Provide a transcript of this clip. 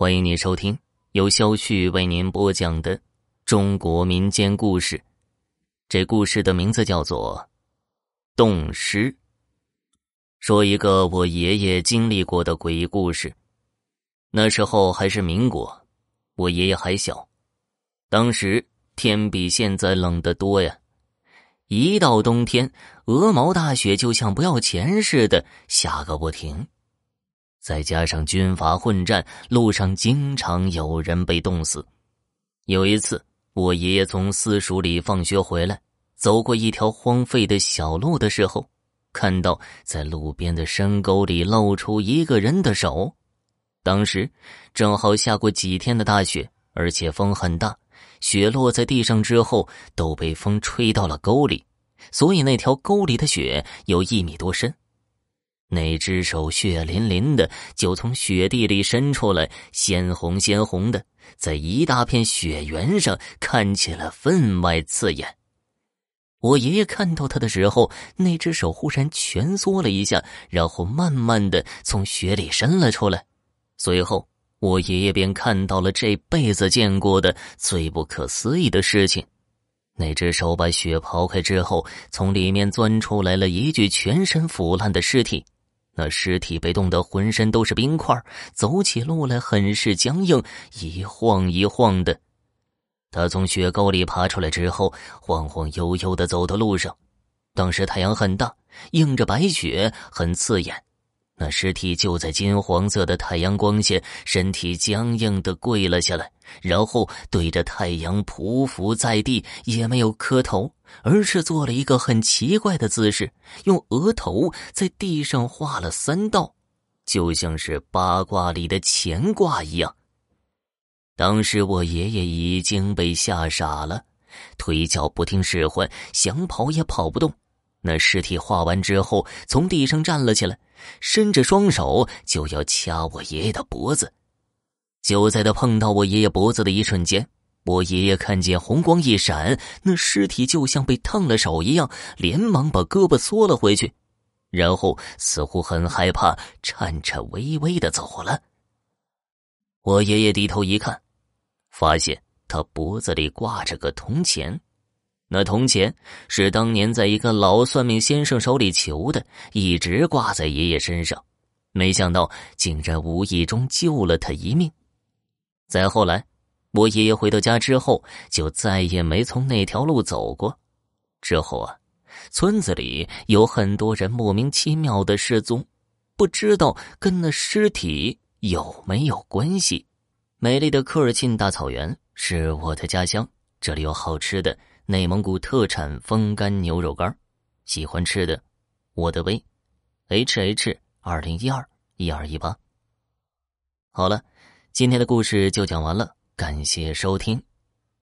欢迎您收听由肖旭为您播讲的中国民间故事。这故事的名字叫做《冻尸》。说一个我爷爷经历过的诡异故事。那时候还是民国，我爷爷还小，当时天比现在冷得多呀。一到冬天，鹅毛大雪就像不要钱似的下个不停。再加上军阀混战，路上经常有人被冻死。有一次，我爷爷从私塾里放学回来，走过一条荒废的小路的时候，看到在路边的深沟里露出一个人的手。当时正好下过几天的大雪，而且风很大，雪落在地上之后都被风吹到了沟里，所以那条沟里的雪有一米多深。那只手血淋淋的，就从雪地里伸出来，鲜红鲜红的，在一大片雪原上看起来分外刺眼。我爷爷看到他的时候，那只手忽然蜷缩了一下，然后慢慢的从雪里伸了出来。随后，我爷爷便看到了这辈子见过的最不可思议的事情：那只手把雪刨开之后，从里面钻出来了一具全身腐烂的尸体。那尸体被冻得浑身都是冰块，走起路来很是僵硬，一晃一晃的。他从雪沟里爬出来之后，晃晃悠悠的走到路上。当时太阳很大，映着白雪，很刺眼。那尸体就在金黄色的太阳光下，身体僵硬的跪了下来，然后对着太阳匍匐在地，也没有磕头，而是做了一个很奇怪的姿势，用额头在地上画了三道，就像是八卦里的乾卦一样。当时我爷爷已经被吓傻了，腿脚不听使唤，想跑也跑不动。那尸体画完之后，从地上站了起来。伸着双手就要掐我爷爷的脖子，就在他碰到我爷爷脖子的一瞬间，我爷爷看见红光一闪，那尸体就像被烫了手一样，连忙把胳膊缩了回去，然后似乎很害怕，颤颤巍巍的走了。我爷爷低头一看，发现他脖子里挂着个铜钱。那铜钱是当年在一个老算命先生手里求的，一直挂在爷爷身上，没想到竟然无意中救了他一命。再后来，我爷爷回到家之后，就再也没从那条路走过。之后啊，村子里有很多人莫名其妙的失踪，不知道跟那尸体有没有关系。美丽的科尔沁大草原是我的家乡，这里有好吃的。内蒙古特产风干牛肉干，喜欢吃的，我的微，H H 二零一二一二一八。好了，今天的故事就讲完了，感谢收听。